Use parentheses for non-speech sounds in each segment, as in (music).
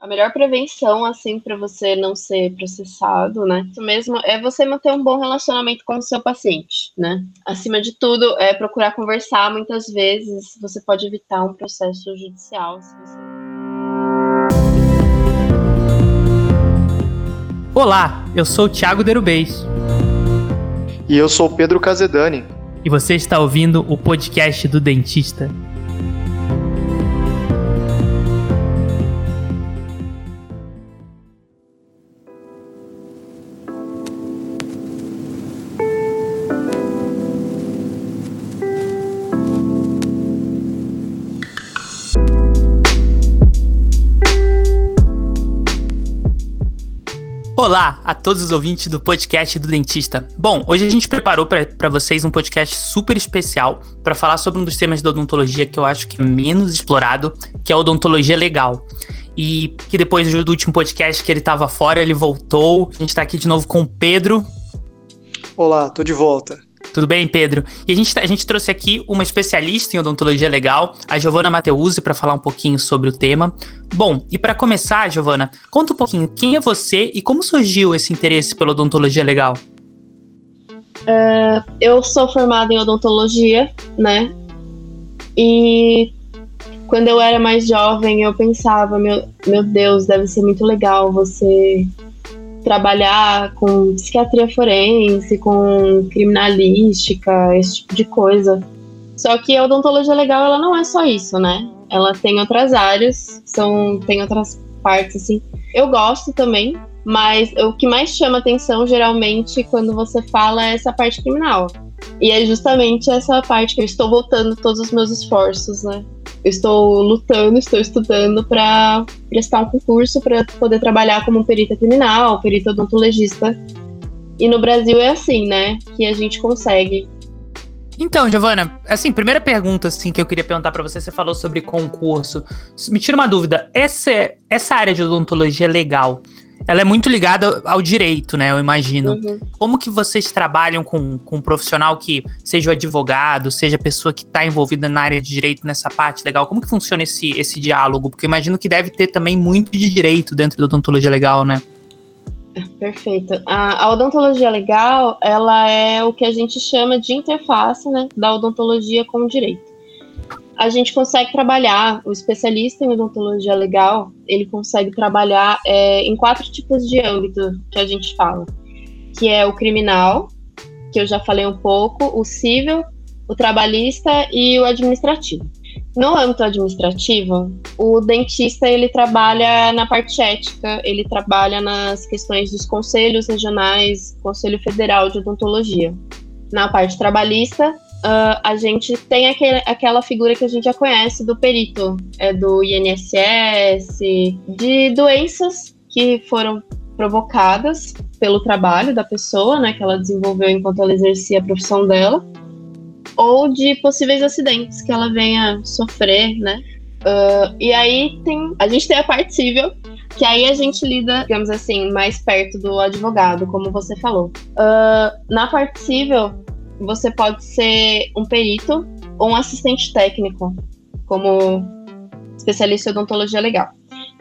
A melhor prevenção, assim, para você não ser processado, né? Isso mesmo é você manter um bom relacionamento com o seu paciente, né? Acima de tudo, é procurar conversar. Muitas vezes você pode evitar um processo judicial. Se você... Olá, eu sou o Thiago Derubês. E eu sou o Pedro Casedani. E você está ouvindo o podcast do Dentista. Olá a todos os ouvintes do podcast do Dentista. Bom, hoje a gente preparou para vocês um podcast super especial para falar sobre um dos temas da odontologia que eu acho que é menos explorado, que é a odontologia legal. E que depois do último podcast que ele estava fora, ele voltou. A gente está aqui de novo com o Pedro. Olá, tô de volta. Tudo bem, Pedro? E a gente, tá, a gente trouxe aqui uma especialista em odontologia legal, a Giovana Mateusi, para falar um pouquinho sobre o tema. Bom, e para começar, Giovana, conta um pouquinho quem é você e como surgiu esse interesse pela odontologia legal. Uh, eu sou formada em odontologia, né? E quando eu era mais jovem, eu pensava, meu, meu Deus, deve ser muito legal você trabalhar com psiquiatria forense, com criminalística, esse tipo de coisa. Só que a odontologia legal, ela não é só isso, né? Ela tem outras áreas, são, tem outras partes, assim. Eu gosto também, mas o que mais chama atenção, geralmente, quando você fala, é essa parte criminal. E é justamente essa parte que eu estou voltando todos os meus esforços, né? Eu estou lutando, estou estudando para prestar um concurso para poder trabalhar como perita criminal, perita odontologista. E no Brasil é assim, né? Que a gente consegue. Então, Giovana, assim, primeira pergunta assim que eu queria perguntar para você, você falou sobre concurso. Me tira uma dúvida, essa essa área de odontologia é legal ela é muito ligada ao direito, né? Eu imagino. Uhum. Como que vocês trabalham com, com um profissional que seja o advogado, seja a pessoa que está envolvida na área de direito nessa parte legal? Como que funciona esse, esse diálogo? Porque eu imagino que deve ter também muito de direito dentro da odontologia legal, né? Perfeito. A, a, odontologia legal, ela é o que a gente chama de interface, né, da odontologia com o direito a gente consegue trabalhar, o especialista em odontologia legal, ele consegue trabalhar é, em quatro tipos de âmbito que a gente fala, que é o criminal, que eu já falei um pouco, o civil, o trabalhista e o administrativo. No âmbito administrativo, o dentista ele trabalha na parte ética, ele trabalha nas questões dos conselhos regionais, Conselho Federal de Odontologia. Na parte trabalhista, uh, a gente tem aquele, aquela figura que a gente já conhece do perito, é do INSS, de doenças que foram provocadas pelo trabalho da pessoa, né, que ela desenvolveu enquanto ela exercia a profissão dela, ou de possíveis acidentes que ela venha sofrer, né? Uh, e aí tem, a gente tem a parte civil, que aí a gente lida, digamos assim, mais perto do advogado, como você falou. Uh, na parte civil, você pode ser um perito ou um assistente técnico, como especialista em odontologia legal.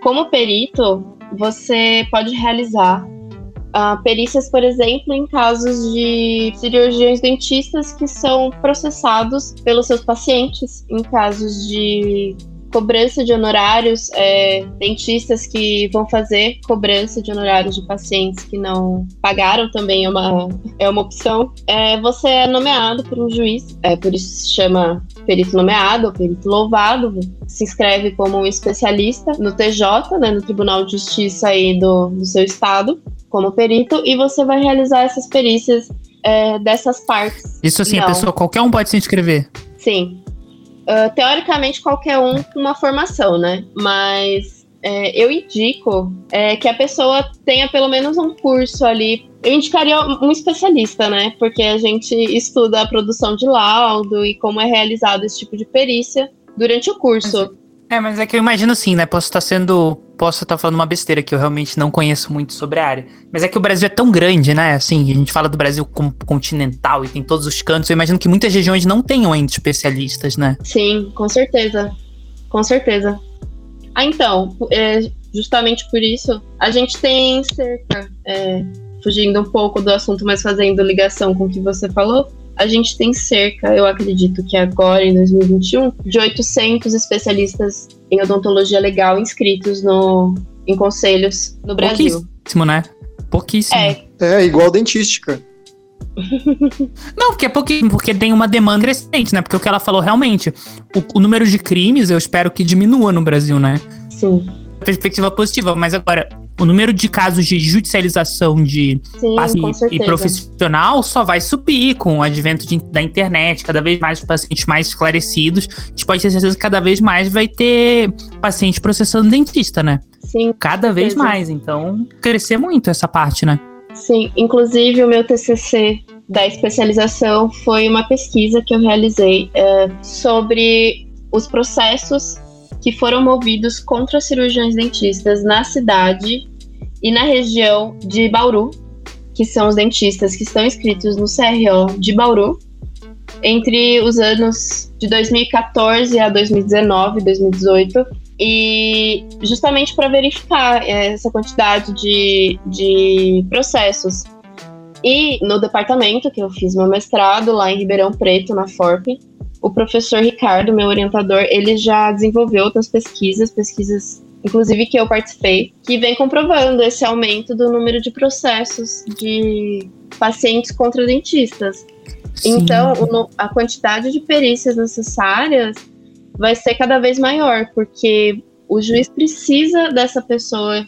Como perito, você pode realizar uh, perícias, por exemplo, em casos de cirurgiões dentistas que são processados pelos seus pacientes, em casos de cobrança de honorários, é, dentistas que vão fazer cobrança de honorários de pacientes que não pagaram também é uma, é uma opção. É, você é nomeado por um juiz, é, por isso se chama perito nomeado ou perito louvado, se inscreve como um especialista no TJ, né, no Tribunal de Justiça aí do, do seu estado, como perito, e você vai realizar essas perícias é, dessas partes. Isso assim, não. a pessoa, qualquer um pode se inscrever? Sim, uh, teoricamente qualquer um com uma formação, né? Mas é, eu indico é, que a pessoa tenha pelo menos um curso ali. Eu indicaria um especialista, né? Porque a gente estuda a produção de laudo e como é realizado esse tipo de perícia durante o curso. É, mas é que eu imagino assim, né? Posso estar sendo. Posso estar falando uma besteira que eu realmente não conheço muito sobre a área. Mas é que o Brasil é tão grande, né? Assim, a gente fala do Brasil como continental e tem todos os cantos. Eu imagino que muitas regiões não tenham ainda especialistas, né? Sim, com certeza. Com certeza. Ah, então, é, justamente por isso, a gente tem cerca, é, fugindo um pouco do assunto, mas fazendo ligação com o que você falou, a gente tem cerca, eu acredito que agora em 2021, de 800 especialistas em odontologia legal inscritos no, em conselhos no Brasil. Pouquíssimo, né? Pouquíssimo. É, É, igual dentística. (laughs) Não, porque é pouquinho, porque tem uma demanda crescente, né? Porque o que ela falou realmente, o, o número de crimes eu espero que diminua no Brasil, né? sim, Perspectiva positiva, mas agora, o número de casos de judicialização de sim, com e profissional só vai subir com o advento de- da internet, cada vez mais pacientes mais esclarecidos. A gente pode ter certeza que cada vez mais vai ter paciente processando dentista, né? Sim, Cada vez mais. Então, crescer muito essa parte, né? sim. Inclusive, o meu TCC da especialização foi uma pesquisa que eu realizei é, sobre os processos que foram movidos contra cirurgiões dentistas na cidade e na região de Bauru, que são os dentistas que estão inscritos no CRO de Bauru, entre os anos de 2014 a 2019, 2018, e justamente para verificar eh, essa quantidade de, de processos. E no departamento que eu fiz meu mestrado, lá em Ribeirão Preto, na FORP, o professor Ricardo, meu orientador, ele já desenvolveu outras pesquisas, pesquisas inclusive que eu participei, que vem comprovando esse aumento do número de processos de pacientes contra dentistas. Sim. Então, a quantidade de perícias necessárias vai ser cada vez maior, porque o juiz precisa dessa pessoa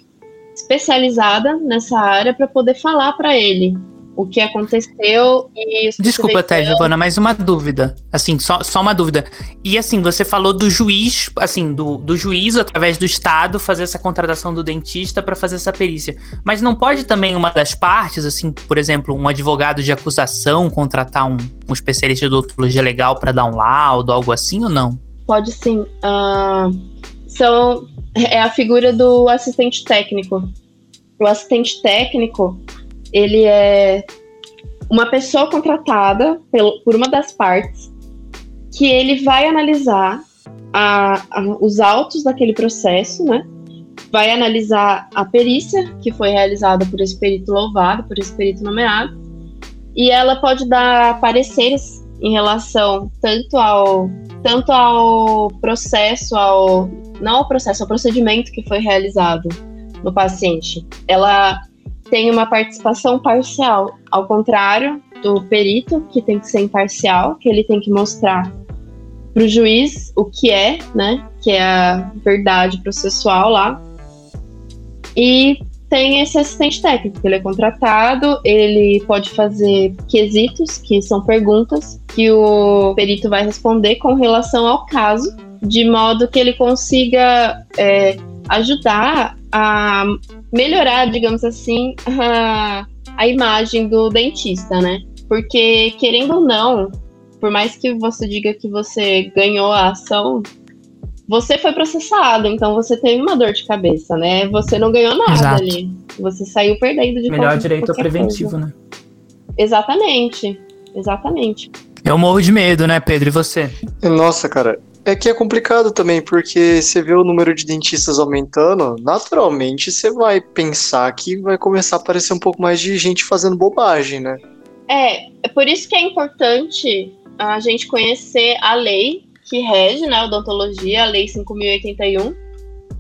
especializada nessa área para poder falar para ele o que aconteceu e Desculpa, até. Giovana, mas uma dúvida. Assim, só, só uma dúvida. E assim, você falou do juiz, assim, do, do juiz, através do Estado, fazer essa contratação do dentista para fazer essa perícia. Mas não pode também uma das partes, assim, por exemplo, um advogado de acusação contratar um, um especialista de odontologia legal para dar um laudo, algo assim ou não? Pode sim. Ah, são, é a figura do assistente técnico. O assistente técnico, ele é uma pessoa contratada pelo, por uma das partes que ele vai analisar a- a- os autos daquele processo, né? Vai analisar a perícia que foi realizada por esse perito louvado, por esse perito nomeado, e ela pode dar pareceres em relação tanto ao tanto ao processo, ao não ao processo, ao procedimento que foi realizado no paciente. Ela tem uma participação parcial, ao contrário do perito, que tem que ser imparcial, que ele tem que mostrar para o juiz o que é, né, que é a verdade processual lá. E tem esse assistente técnico, ele é contratado, ele pode fazer quesitos, que são perguntas que o perito vai responder com relação ao caso, de modo que ele consiga é, ajudar a melhorar, digamos assim, a, a imagem do dentista, né? Porque, querendo ou não, por mais que você diga que você ganhou a ação, você foi processado, então você teve uma dor de cabeça, né? Você não ganhou nada Exato. ali. Você saiu perdendo de Melhor direito preventivo, coisa. né? Exatamente. Exatamente. Eu morro de medo, né, Pedro? E você? Nossa, cara, é que é complicado também, porque você vê o número de dentistas aumentando, naturalmente você vai pensar que vai começar a aparecer um pouco mais de gente fazendo bobagem, né? É, é por isso que é importante a gente conhecer a lei que rege né, a odontologia, a Lei 5.081,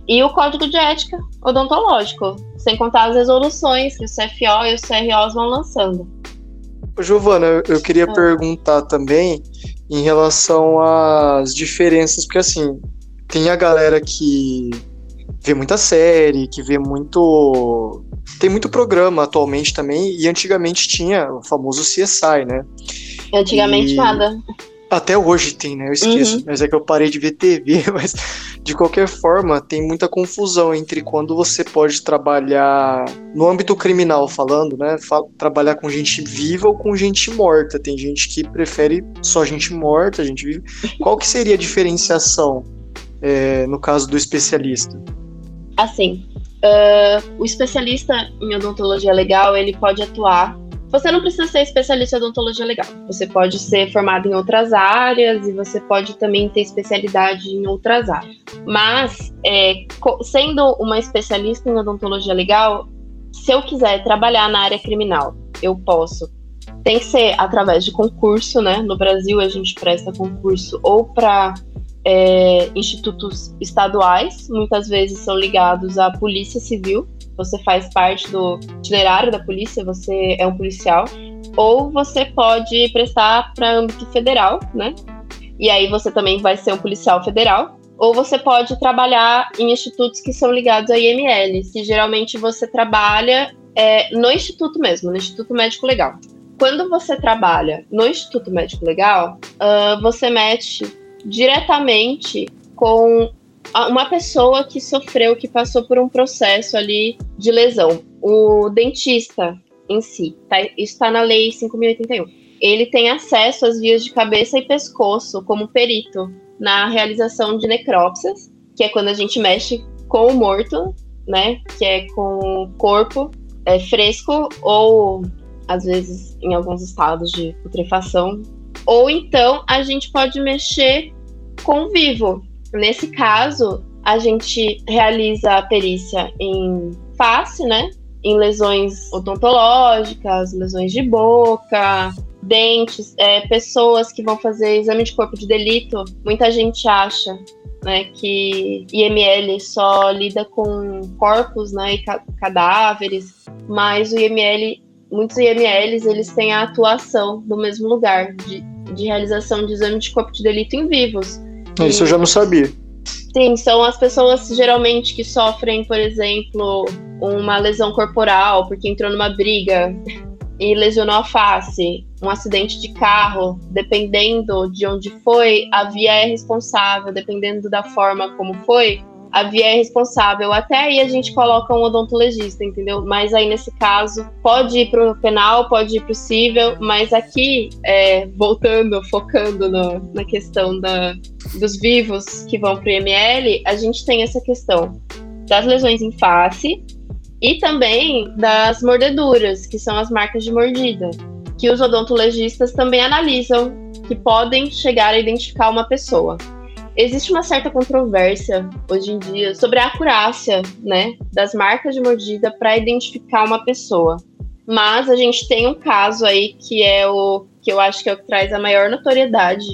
e o Código de Ética Odontológico, sem contar as resoluções que o CFO e os CROs vão lançando. Giovana, eu, queria Ah. perguntar também em relação às diferenças, porque assim, tem a galera que vê muita série, que vê muito. Tem muito programa atualmente também, e antigamente tinha o famoso CSI, né? Antigamente E- nada. Até hoje tem, né? Eu esqueço, Uhum. mas é que eu parei de ver TV, (laughs) mas de qualquer forma, tem muita confusão entre quando você pode trabalhar no âmbito criminal falando, né? Trabalhar com gente viva ou com gente morta. Tem gente que prefere só gente morta, gente viva. Qual que seria a diferenciação é, no caso do especialista? Assim, ah, o especialista em odontologia legal, ele pode atuar você não precisa ser especialista em odontologia legal. Você pode ser formado em outras áreas e você pode também ter especialidade em outras áreas. Mas, é, sendo uma especialista em odontologia legal, se eu quiser trabalhar na área criminal, eu posso. Tem que ser através de concurso, né? No Brasil, a gente presta concurso ou para é, institutos estaduais, muitas vezes são ligados à Polícia Civil, você faz parte do itinerário da polícia, você é um policial, ou você pode prestar para âmbito federal, né? E aí você também vai ser um policial federal, ou você pode trabalhar em institutos que são ligados a IML, que geralmente você trabalha é, no instituto mesmo, no Instituto Médico Legal. Quando você trabalha no Instituto Médico Legal, uh, você mexe diretamente com uma pessoa que sofreu, que passou por um processo ali de lesão. O dentista em si, tá, isso está na Lei 5.081. Ele tem acesso às vias de cabeça e pescoço como perito na realização de necrópsias, que é quando a gente mexe com o morto, né? Que é com o corpo é, fresco ou, às vezes, em alguns estados de putrefação. Ou então a gente pode mexer com o vivo, Nesse caso, a gente realiza a perícia em face, né? Em lesões odontológicas, lesões de boca, dentes, é, pessoas que vão fazer exame de corpo de delito. Muita gente acha né, que IML só lida com corpos né, e ca cadáveres, mas o IML, muitos IMLs, eles têm a atuação no mesmo lugar de, de realização de exame de corpo de delito em vivos. Isso eu já não sabia. Sim, são as pessoas geralmente que sofrem, por exemplo, uma lesão corporal porque entrou numa briga e lesionou a face, um acidente de carro, dependendo de onde foi, a via é responsável, dependendo da forma como foi, a via é responsável. Até aí a gente coloca um odontologista, entendeu? Mas aí nesse caso, pode ir para o penal, pode ir civil, mas aqui, é, voltando, focando no, na questão da, dos vivos que vão para o IML, a gente tem essa questão das lesões em face e também das mordeduras, que são as marcas de mordida, que os odontologistas também analisam, que podem chegar a identificar uma pessoa existe uma certa controvérsia hoje em dia sobre a acurácia, né, das marcas de mordida para identificar uma pessoa. Mas a gente tem um caso aí que é o que eu acho que é o que traz a maior notoriedade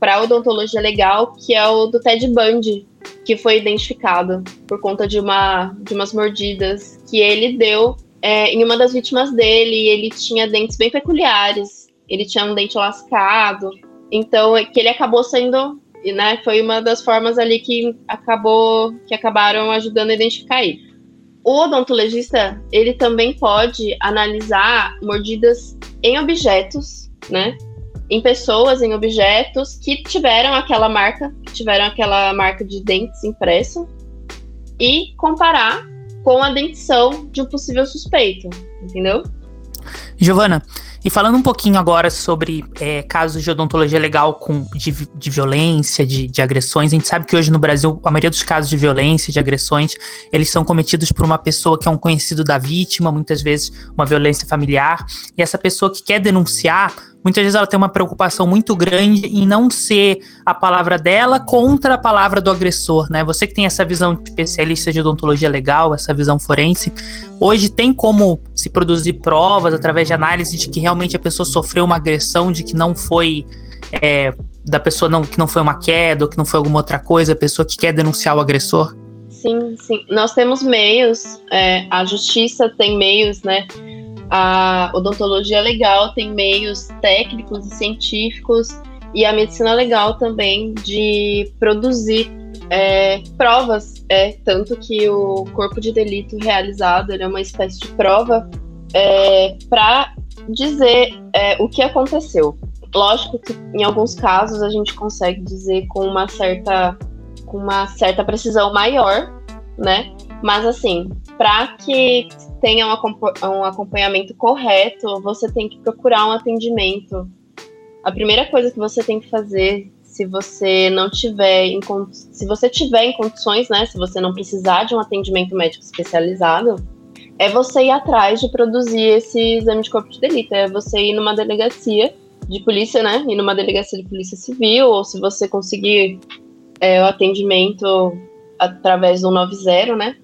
para a odontologia legal, que é o do Ted Bundy, que foi identificado por conta de uma de umas mordidas que ele deu é, em uma das vítimas dele. Ele tinha dentes bem peculiares. Ele tinha um dente lascado. Então, é que ele acabou sendo e né, foi uma das formas ali que acabou que acabaram ajudando a identificar ele. O odontologista, ele também pode analisar mordidas em objetos, né? Em pessoas, em objetos que tiveram aquela marca, que tiveram aquela marca de dentes impresso e comparar com a dentição de um possível suspeito, entendeu? Giovana, e falando um pouquinho agora sobre é, casos de odontologia legal com, de, de violência, de, de, agressões, a gente sabe que hoje no Brasil a maioria dos casos de violência, de agressões, eles são cometidos por uma pessoa que é um conhecido da vítima, muitas vezes uma violência familiar, e essa pessoa que quer denunciar muitas vezes ela tem uma preocupação muito grande em não ser a palavra dela contra a palavra do agressor, né? Você que tem essa visão de especialista de odontologia legal, essa visão forense, hoje tem como se produzir provas através de análise de que realmente a pessoa sofreu uma agressão, de que não foi é, da pessoa não, que não foi uma queda ou que não foi alguma outra coisa, a pessoa que quer denunciar o agressor? Sim, sim. Nós temos meios, é, a justiça tem meios, né? a odontologia legal tem meios técnicos e científicos e a medicina legal também de produzir é, provas, é, tanto que o corpo de delito realizado é uma espécie de prova é, para dizer é, o que aconteceu. Lógico que em alguns casos a gente consegue dizer com uma certa, com uma certa precisão maior, né? Mas assim, para que tenha um acompanhamento correto, você tem que procurar um atendimento. A primeira coisa que você tem que fazer, se você não tiver em, se você tiver em condições, né, se você não precisar de um atendimento médico especializado, é você ir atrás de produzir esse exame de corpo de delito. É você ir numa delegacia de polícia, né? Ir numa delegacia de polícia civil, ou se você conseguir é, o atendimento através do 90, né?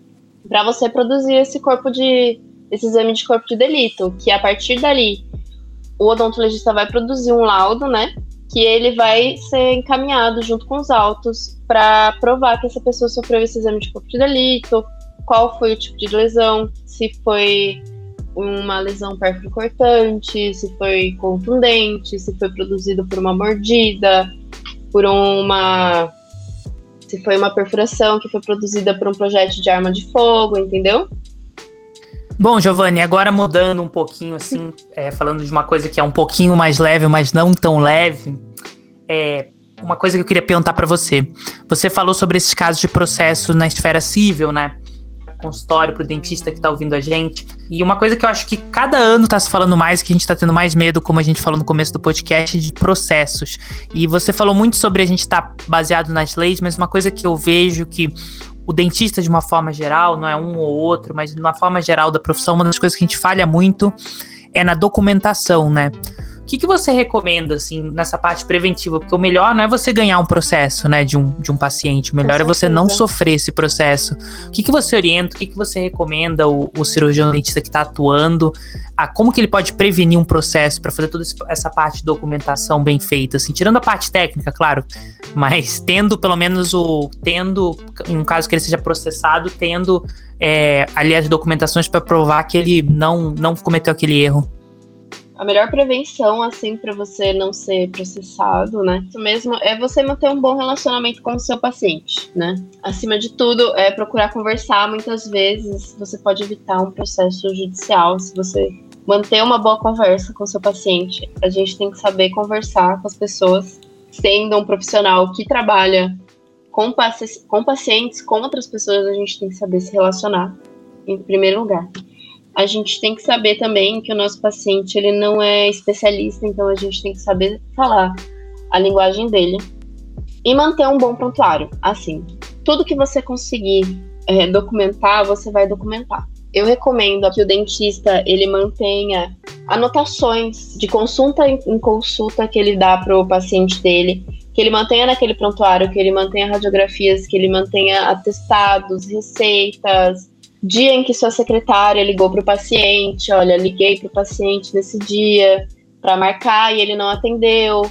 Para você produzir esse corpo de. esse exame de corpo de delito, que a partir dali o odontologista vai produzir um laudo, né? Que ele vai ser encaminhado junto com os autos para provar que essa pessoa sofreu esse exame de corpo de delito, qual foi o tipo de lesão, se foi uma lesão cortante, se foi contundente, se foi produzido por uma mordida, por uma. se foi uma perfuração que foi produzida por um projétil de arma de fogo, entendeu? Bom, Giovanni, agora mudando um pouquinho, assim, é, falando de uma coisa que é um pouquinho mais leve, mas não tão leve, é, uma coisa que eu queria perguntar para você. Você falou sobre esses casos de processo na esfera civil, né? consultório, pro dentista que tá ouvindo a gente. E uma coisa que eu acho que cada ano tá se falando mais, que a gente tá tendo mais medo, como a gente falou no começo do podcast, de processos. E você falou muito sobre a gente estar tá baseado nas leis, mas uma coisa que eu vejo que o dentista, de uma forma geral, não é um ou outro, mas de uma forma geral da profissão, uma das coisas que a gente falha muito é na documentação, né? Que, que você recomenda, assim, nessa parte preventiva? Porque o melhor não é você ganhar um processo, né, de um, de um paciente. O melhor é você não sofrer esse processo. O que, que você orienta, o que, que você recomenda o, o cirurgião dentista que está atuando? A, como que ele pode prevenir um processo para fazer toda essa parte de documentação bem feita, assim, tirando a parte técnica, claro, mas tendo pelo menos o. tendo, em um caso que ele seja processado, tendo é, ali as documentações para provar que ele não, não cometeu aquele erro a melhor prevenção, assim, para você não ser processado, né? Isso mesmo é você manter um bom relacionamento com o seu paciente, né? Acima de tudo, é procurar conversar. Muitas vezes você pode evitar um processo judicial se você manter uma boa conversa com o seu paciente. A gente tem que saber conversar com as pessoas, sendo um profissional que trabalha com, paci com pacientes, com outras pessoas, a gente tem que saber se relacionar, em primeiro lugar a gente tem que saber também que o nosso paciente ele não é especialista, então a gente tem que saber falar a linguagem dele e manter um bom prontuário. Assim, tudo que você conseguir é, documentar, você vai documentar. Eu recomendo que o dentista ele mantenha anotações de consulta em consulta que ele dá para o paciente dele, que ele mantenha naquele prontuário, que ele mantenha radiografias, que ele mantenha atestados, receitas, dia em que sua secretária ligou para o paciente, olha, liguei para o paciente nesse dia para marcar e ele não atendeu.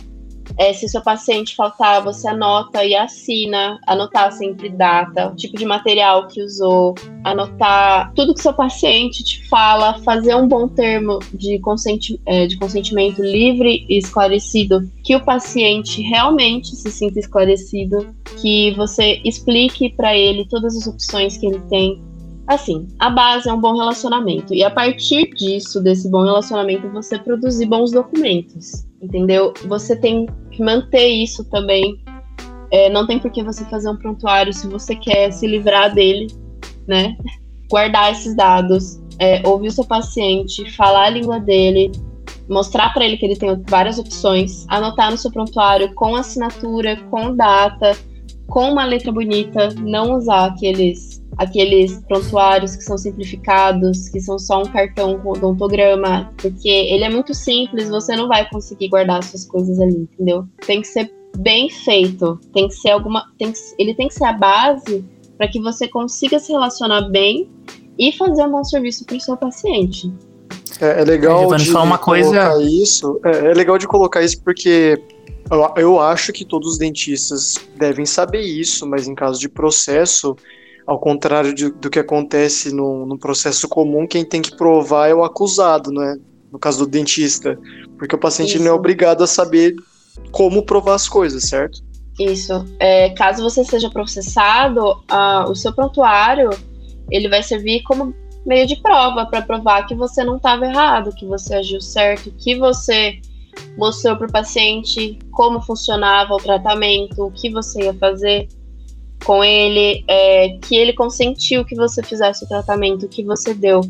É, se seu paciente faltar, você anota e assina, anotar sempre data, tipo de material que usou, anotar tudo que seu paciente te fala, fazer um bom termo de, consenti é, de consentimento livre e esclarecido, que o paciente realmente se sinta esclarecido, que você explique para ele todas as opções que ele tem, Assim, a base é um bom relacionamento. E a partir disso, desse bom relacionamento, você produzir bons documentos. Entendeu? Você tem que manter isso também. É, não tem por que você fazer um prontuário se você quer se livrar dele, né? Guardar esses dados, é, ouvir o seu paciente, falar a língua dele, mostrar para ele que ele tem várias opções, anotar no seu prontuário com assinatura, com data, com uma letra bonita, não usar aqueles aqueles prontuários que são simplificados, que são só um cartão com odontograma, porque ele é muito simples, você não vai conseguir guardar suas coisas ali, entendeu? Tem que ser bem feito, tem que ser alguma, tem que, ele tem que ser a base para que você consiga se relacionar bem e fazer um bom serviço para o seu paciente. É, é legal é, de uma colocar coisa... isso. É, é legal de colocar isso porque eu, eu acho que todos os dentistas devem saber isso, mas em caso de processo ao contrário de, do que acontece no, no, processo comum, quem tem que provar é o acusado, né? No caso do dentista. Porque o paciente Isso. não é obrigado a saber como provar as coisas, certo? Isso. É, caso você seja processado, o seu prontuário ele vai servir como meio de prova para provar que você não estava errado, que você agiu certo, que você mostrou para o paciente como funcionava o tratamento, o que você ia fazer com ele, é, que ele consentiu que você fizesse o tratamento, que você deu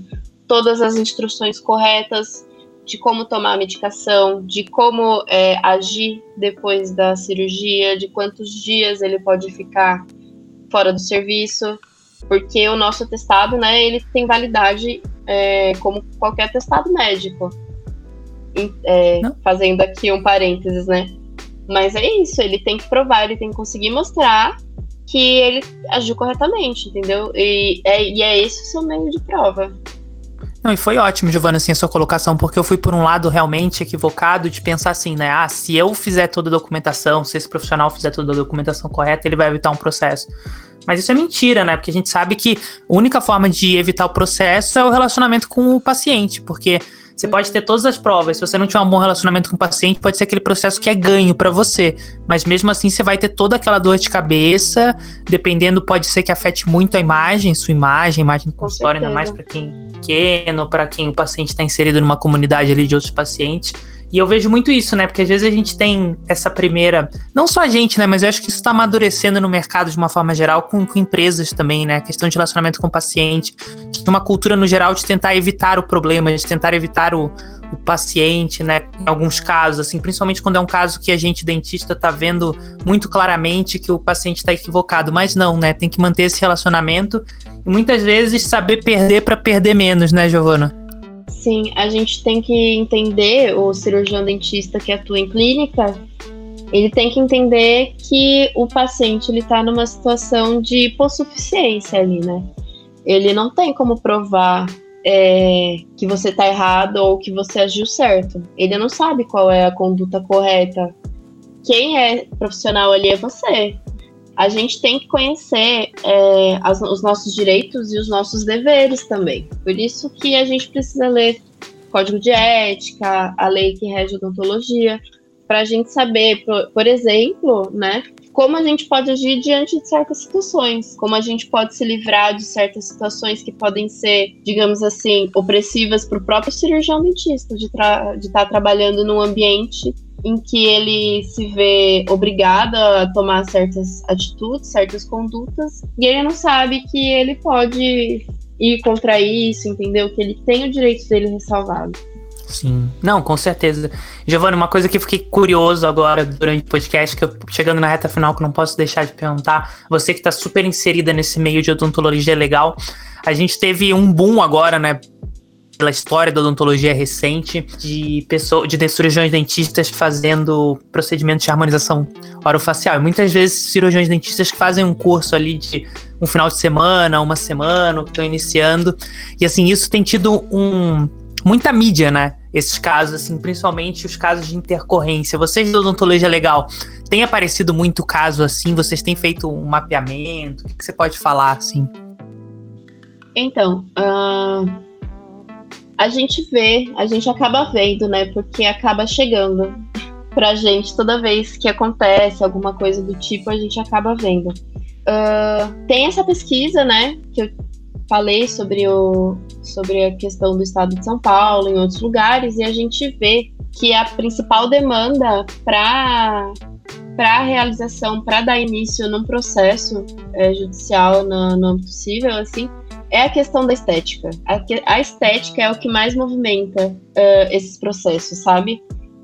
todas as instruções corretas de como tomar a medicação, de como é, agir depois da cirurgia, de quantos dias ele pode ficar fora do serviço, porque o nosso atestado, né, ele tem validade é, como qualquer atestado médico. É, fazendo aqui um parênteses, né? Mas é isso, ele tem que provar, ele tem que conseguir mostrar que ele agiu corretamente, entendeu? E é, e é esse o seu meio de prova. Não, e foi ótimo, Giovana, assim, a sua colocação, porque eu fui por um lado realmente equivocado de pensar assim, né? Ah, se eu fizer toda a documentação, se esse profissional fizer toda a documentação correta, ele vai evitar um processo. Mas isso é mentira, né? Porque a gente sabe que a única forma de evitar o processo é o relacionamento com o paciente, porque você pode ter todas as provas. Se você não tiver um bom relacionamento com o paciente, pode ser aquele processo que é ganho para você. Mas mesmo assim, você vai ter toda aquela dor de cabeça. Dependendo, pode ser que afete muito a imagem, sua imagem, a imagem do consultório, ainda mais para quem é pequeno, para quem o paciente está inserido numa comunidade ali de outros pacientes. E eu vejo muito isso, né? Porque às vezes a gente tem essa primeira. Não só a gente, né? Mas eu acho que isso está amadurecendo no mercado de uma forma geral, com, com, empresas também, né? A questão de relacionamento com o paciente. Uma cultura no geral de tentar evitar o problema, de tentar evitar o, o paciente, né? Em alguns casos, assim, principalmente quando é um caso que a gente, dentista, tá vendo muito claramente que o paciente está equivocado. Mas não, né? Tem que manter esse relacionamento e muitas vezes saber perder para perder menos, né, Giovana? Sim, a gente tem que entender, o cirurgião dentista que atua em clínica, ele tem que entender que o paciente ele está numa situação de hipossuficiência ali, né? Ele não tem como provar é, que você está errado ou que você agiu certo. Ele não sabe qual é a conduta correta. Quem é profissional ali é você a gente tem que conhecer é, as, os nossos direitos e os nossos deveres também. Por isso que a gente precisa ler código de ética, a lei que rege odontologia, para a gente saber, por, por, exemplo, né, como a gente pode agir diante de certas situações, como a gente pode se livrar de certas situações que podem ser, digamos assim, opressivas para o próprio cirurgião dentista, de estar de tá trabalhando num ambiente em que ele se vê obrigado a tomar certas atitudes, certas condutas, e ele não sabe que ele pode ir contra isso, entendeu? Que ele tem o direito dele ressalvado. Sim. Não, com certeza. Giovanni, uma coisa que fiquei curioso agora durante o podcast, que eu chegando na reta final, que não posso deixar de perguntar, você que está super inserida nesse meio de odontologia legal, a gente teve um boom agora, né? pela história da odontologia recente, de pessoas, de cirurgiões dentistas fazendo procedimentos de harmonização orofacial. E muitas vezes cirurgiões dentistas que fazem um curso ali de um final de semana, uma semana, que estão iniciando. E assim, isso tem tido um muita mídia, né? Esses casos, assim, principalmente os casos de intercorrência. Vocês da odontologia legal, tem aparecido muito caso assim? Vocês têm feito um mapeamento? O que, que você pode falar, assim? Então, uh, a gente vê, a gente acaba vendo, né? Porque acaba chegando pra gente toda vez que acontece alguma coisa do tipo, a gente acaba vendo. Uh, tem essa pesquisa, né? Que eu falei sobre, o, sobre a questão do estado de São Paulo, em outros lugares, e a gente vê que a principal demanda para para a realização, para dar início num processo é, judicial no, no civil, assim, é a questão da estética. A, a estética é o que mais movimenta uh, esses processos, sabe?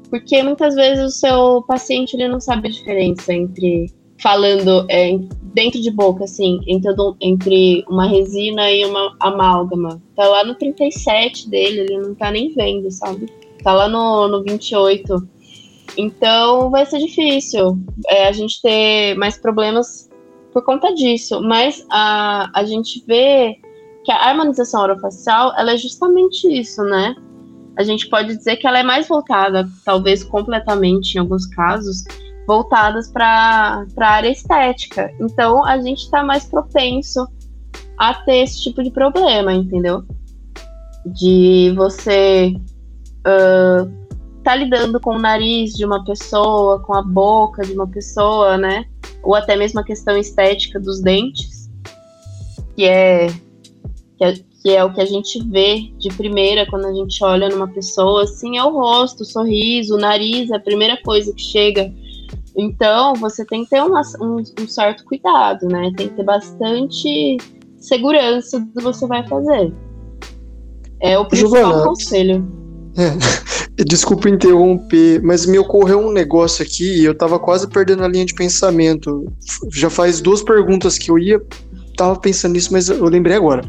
Porque muitas vezes o seu paciente ele não sabe a diferença entre falando é, dentro de boca, assim, entre, entre uma resina e uma amálgama. Tá lá no 37 dele, ele não tá nem vendo, sabe? Tá lá no, no 28. Então vai ser difícil é, a gente ter mais problemas por conta disso. Mas a, a gente vê que a harmonização orofacial ela é justamente isso, né? A gente pode dizer que ela é mais voltada, talvez completamente em alguns casos, voltadas para a área estética. Então a gente está mais propenso a ter esse tipo de problema, entendeu? De você uh, tá lidando com o nariz de uma pessoa, com a boca de uma pessoa, né? Ou até mesmo a questão estética dos dentes, que é que é, que é o que a gente vê de primeira quando a gente olha numa pessoa, assim, é o rosto, o sorriso, o nariz, é a primeira coisa que chega. Então, você tem que ter uma, um, um, certo cuidado, né? Tem que ter bastante segurança do que você vai fazer. É o principal Giovana, conselho. É, (laughs) desculpa interromper, mas me ocorreu um negócio aqui e eu tava quase perdendo a linha de pensamento. Já faz duas perguntas que eu ia, tava pensando nisso, mas eu lembrei agora.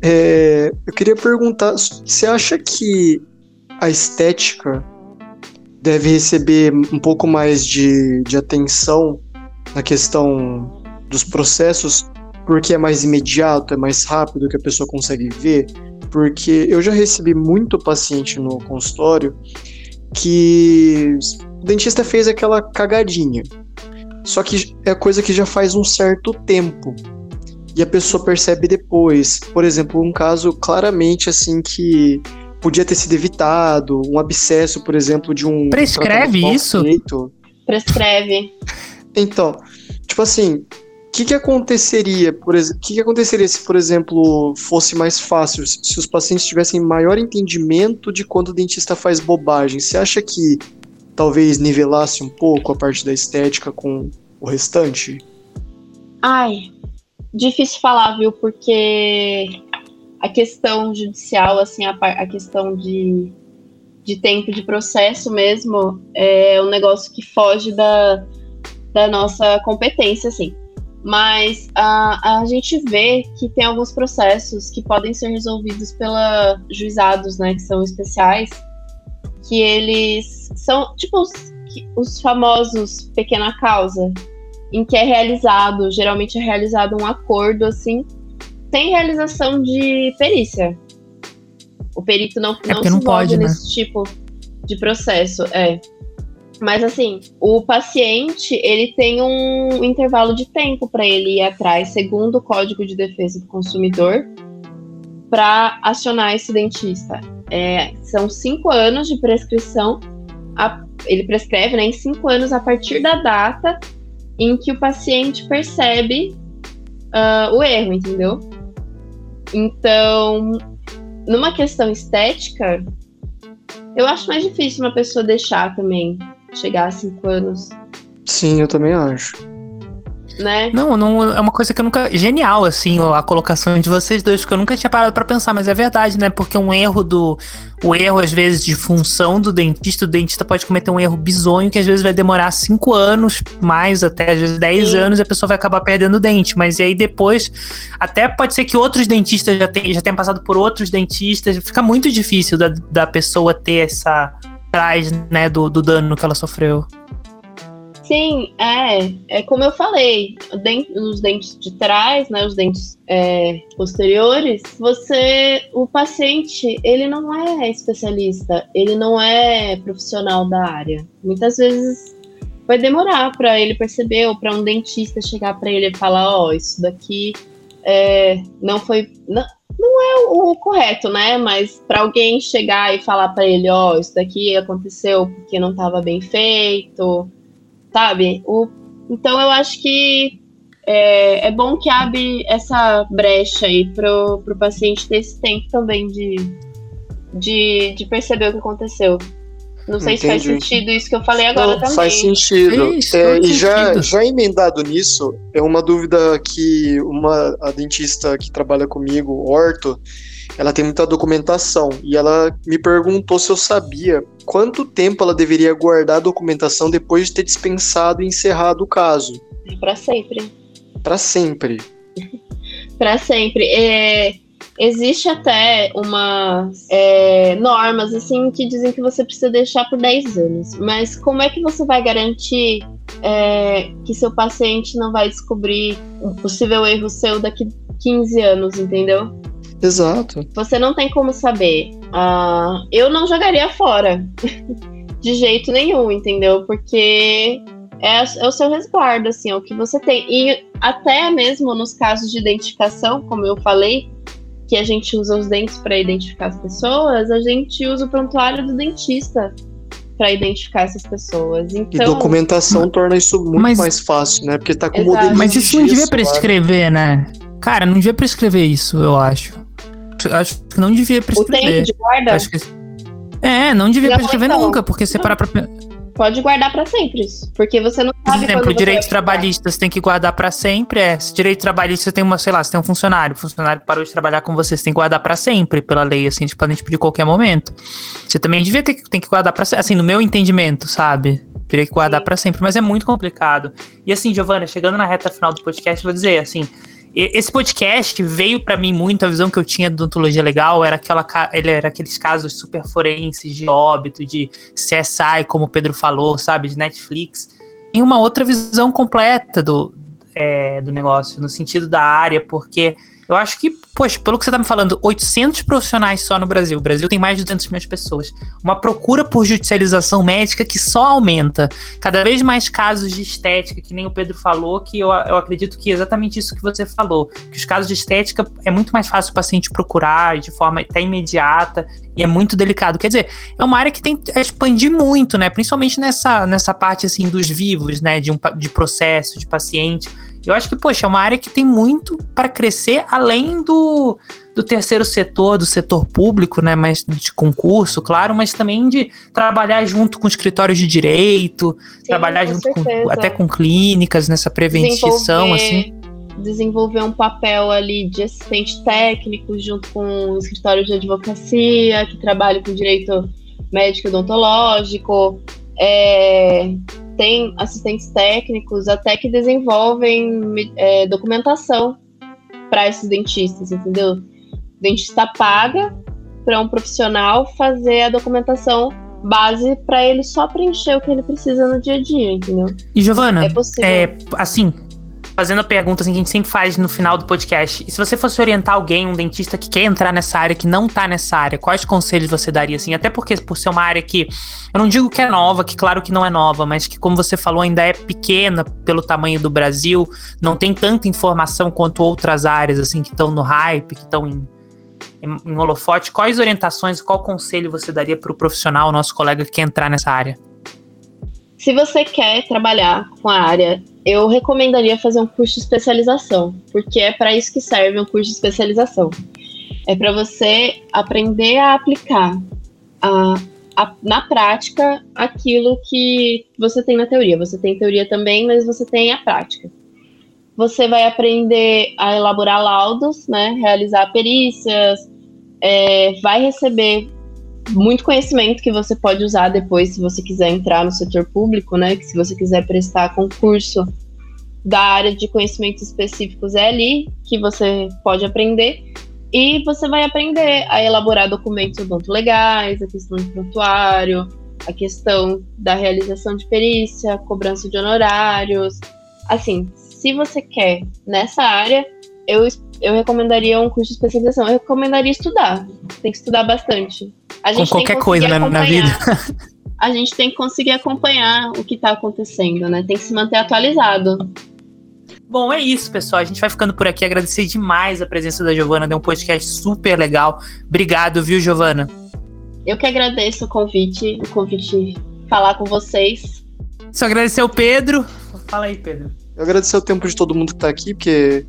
É, É, eu queria perguntar, você acha que a estética deve receber um pouco mais de, de atenção na questão dos processos, porque é mais imediato, é mais rápido que a pessoa consegue ver? Porque eu já recebi muito paciente no consultório que o dentista fez aquela cagadinha. Só que é coisa que já faz um certo tempo. E a pessoa percebe depois. Por exemplo, um caso claramente assim que podia ter sido evitado, um abscesso, por exemplo, de um. Prescreve isso? Feito. Prescreve. Então, tipo assim, o que, que aconteceria, por exemplo, que, que aconteceria se, por exemplo, fosse mais fácil, se os pacientes tivessem maior entendimento de quando o dentista faz bobagem? Você acha que talvez nivelasse um pouco a parte da estética com o restante? Ai, difícil falar, viu? Porque a questão judicial, assim, a, a questão de, de tempo de processo mesmo, é um negócio que foge da, da nossa competência, assim. Mas a, a gente vê que tem alguns processos que podem ser resolvidos pela juizados, né, que são especiais, que eles são, tipo, os, os famosos pequena causa, em que é realizado, geralmente é realizado um acordo, assim, tem realização de perícia. O perito não, é não se não pode, né? nesse tipo de processo, é. Mas assim, o paciente, ele tem um intervalo de tempo para ele ir atrás, segundo o Código de Defesa do Consumidor, para acionar esse dentista. É, são cinco anos de prescrição. A, ele prescreve né, em cinco anos a partir da data em que o paciente percebe uh, o erro, entendeu? Então, numa questão estética, eu acho mais difícil uma pessoa deixar também chegar a cinco anos. Sim, eu também acho. Né? Não, não, é uma coisa que eu nunca. Genial, assim, a colocação de vocês dois, que eu nunca tinha parado pra pensar, mas é verdade, né? Porque um erro do. O erro, às vezes, de função do dentista, o dentista pode cometer um erro bizonho que às vezes vai demorar cinco anos, mais até, às vezes, dez Sim. anos, e a pessoa vai acabar perdendo o dente. Mas e aí depois, até pode ser que outros dentistas já, tem, já tenham passado por outros dentistas. Fica muito difícil da, da pessoa ter essa trás, né, do, do dano que ela sofreu. Sim, é. É como eu falei, o den- os dentes de trás, né, os dentes é, posteriores, você, o paciente, ele não é especialista, ele não é profissional da área. Muitas vezes vai demorar para ele perceber ou para um dentista chegar para ele e falar, ó, isso daqui é, não foi, não, não é o correto, né? Mas para alguém chegar e falar para ele, ó, isso daqui aconteceu porque não estava bem feito sabe? O, então eu acho que é, é bom que abre essa brecha aí pro, pro paciente ter esse tempo também de, de, de perceber o que aconteceu. Não sei se faz Entendi. sentido isso que eu falei agora Não, também. faz sentido. Isso, É, todo e já, sentido. já emendado nisso, é uma dúvida que uma a dentista que trabalha comigo, Orto, ela tem muita documentação e ela me perguntou se eu sabia quanto tempo ela deveria guardar a documentação depois de ter dispensado e encerrado o caso. Para sempre. Pra sempre. (laughs) Para sempre. É, existe até umas é, normas assim que dizem que você precisa deixar por 10 anos. Mas como é que você vai garantir é, que seu paciente não vai descobrir um possível erro seu daqui 15 anos, entendeu? Exato. Você não tem como saber. Ah, eu não jogaria fora. (laughs) De jeito nenhum, entendeu? Porque é, é o seu resguardo, assim, é o que você tem. E até mesmo nos casos de identificação, como eu falei, que a gente usa os dentes para identificar as pessoas, a gente usa o prontuário do dentista para identificar essas pessoas. E Então, documentação torna isso muito Mas- mais fácil, né? Porque tá com modelo Mas isso não devia prescrever, né? Cara, não devia prescrever isso, eu acho. Acho que não devia o tempo prescrever. de guarda Acho que... É, não devia Não, prescrever então. nunca, porque você parar pra. Por pode guardar para sempre isso, porque você não sabe exemplo, quando você direitos trabalhistas tem que guardar pra sempre. É, se direito trabalhista tem uma, sei lá, tem um funcionário, o funcionário parou de trabalhar com você, você tem que guardar pra sempre, pela lei, assim, tipo, podem te pedir qualquer momento. Você também devia ter que, tem que guardar pra sempre, assim, no meu entendimento, sabe? Teria que guardar pra sempre, mas é muito complicado. E assim, Giovana, chegando na reta final do podcast, eu vou dizer, assim, esse podcast veio para mim muito a visão que eu tinha de odontologia legal era aquela ele era aqueles casos super forenses de óbito, de CSI, como o Pedro falou, sabe, de Netflix. Em uma outra visão completa do, é, do negócio, no sentido da área, porque eu acho que, poxa, pelo que você tá me falando, 800 profissionais só no Brasil. O Brasil tem mais de 200 milhões de pessoas. Uma procura por judicialização médica que só aumenta. Cada vez mais casos de estética, que nem o Pedro falou, que eu, eu acredito que é exatamente isso que você falou. Que os casos de estética é muito mais fácil o paciente procurar de forma até imediata e é muito delicado. Quer dizer, é uma área que tem a expandir muito, né? Principalmente nessa, nessa parte, assim, dos vivos, né? De, um, de processo, de paciente eu acho que, poxa, é uma área que tem muito para crescer além do, do terceiro setor, do setor público, né? Mas de concurso, claro, mas também de trabalhar junto com escritórios de direito, Sim, trabalhar com junto com, até com clínicas nessa prevenção, assim desenvolver um papel ali de assistente técnico junto com o escritório de advocacia, que trabalha com direito médico odontológico, é, tem assistentes técnicos até que desenvolvem é, documentação para esses dentistas, entendeu? O dentista paga para um profissional fazer a documentação base para ele só preencher o que ele precisa no dia a dia, entendeu? E Giovana, é, possível. é assim, fazendo a pergunta assim, que a gente sempre faz no final do podcast. E se você fosse orientar alguém, um dentista que quer entrar nessa área, que não tá nessa área, quais conselhos você daria, assim? Até porque, por ser uma área que, eu não digo que é nova, que claro que não é nova, mas que, como você falou, ainda é pequena pelo tamanho do Brasil, não tem tanta informação quanto outras áreas, assim, que estão no hype, que estão em, em, holofote. Quais orientações, qual conselho você daria para o profissional, nosso colega que quer entrar nessa área? Se você quer trabalhar com a área eu recomendaria fazer um curso de especialização, porque é para isso que serve um curso de especialização. É para você aprender a aplicar a, a, na prática aquilo que você tem na teoria. Você tem teoria também, mas você tem a prática. Você vai aprender a elaborar laudos, né, realizar perícias, é, vai receber muito conhecimento que você pode usar depois se você quiser entrar no setor público, né? Que se você quiser prestar concurso da área de conhecimentos específicos é ali que você pode aprender. E você vai aprender a elaborar documentos legais, a questão de prontuário, a questão da realização de perícia, cobrança de honorários. Assim, se você quer nessa área, eu, eu recomendaria um curso de especialização. Eu recomendaria estudar. Tem que estudar bastante. A gente Com qualquer coisa né, na vida. a gente tem que conseguir acompanhar o que está acontecendo, né? Tem que se manter atualizado. Bom, é isso, pessoal. A gente vai ficando por aqui. Agradecer demais a presença da Giovana. Deu um podcast super legal. Obrigado, viu, Giovana? Eu que agradeço o convite, o convite falar com vocês. Só agradecer o Pedro. Fala aí, Pedro. Eu agradecer o tempo de todo mundo que tá aqui, porque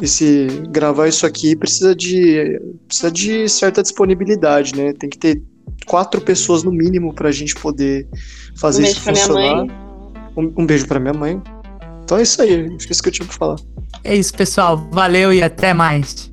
esse gravar isso aqui precisa de precisa de certa disponibilidade, né? Tem que ter quatro pessoas no mínimo para a gente poder fazer um isso funcionar. Um, um, beijo para minha mãe. Então é isso aí, esqueci que eu tinha que falar. É isso, pessoal. Valeu e até mais.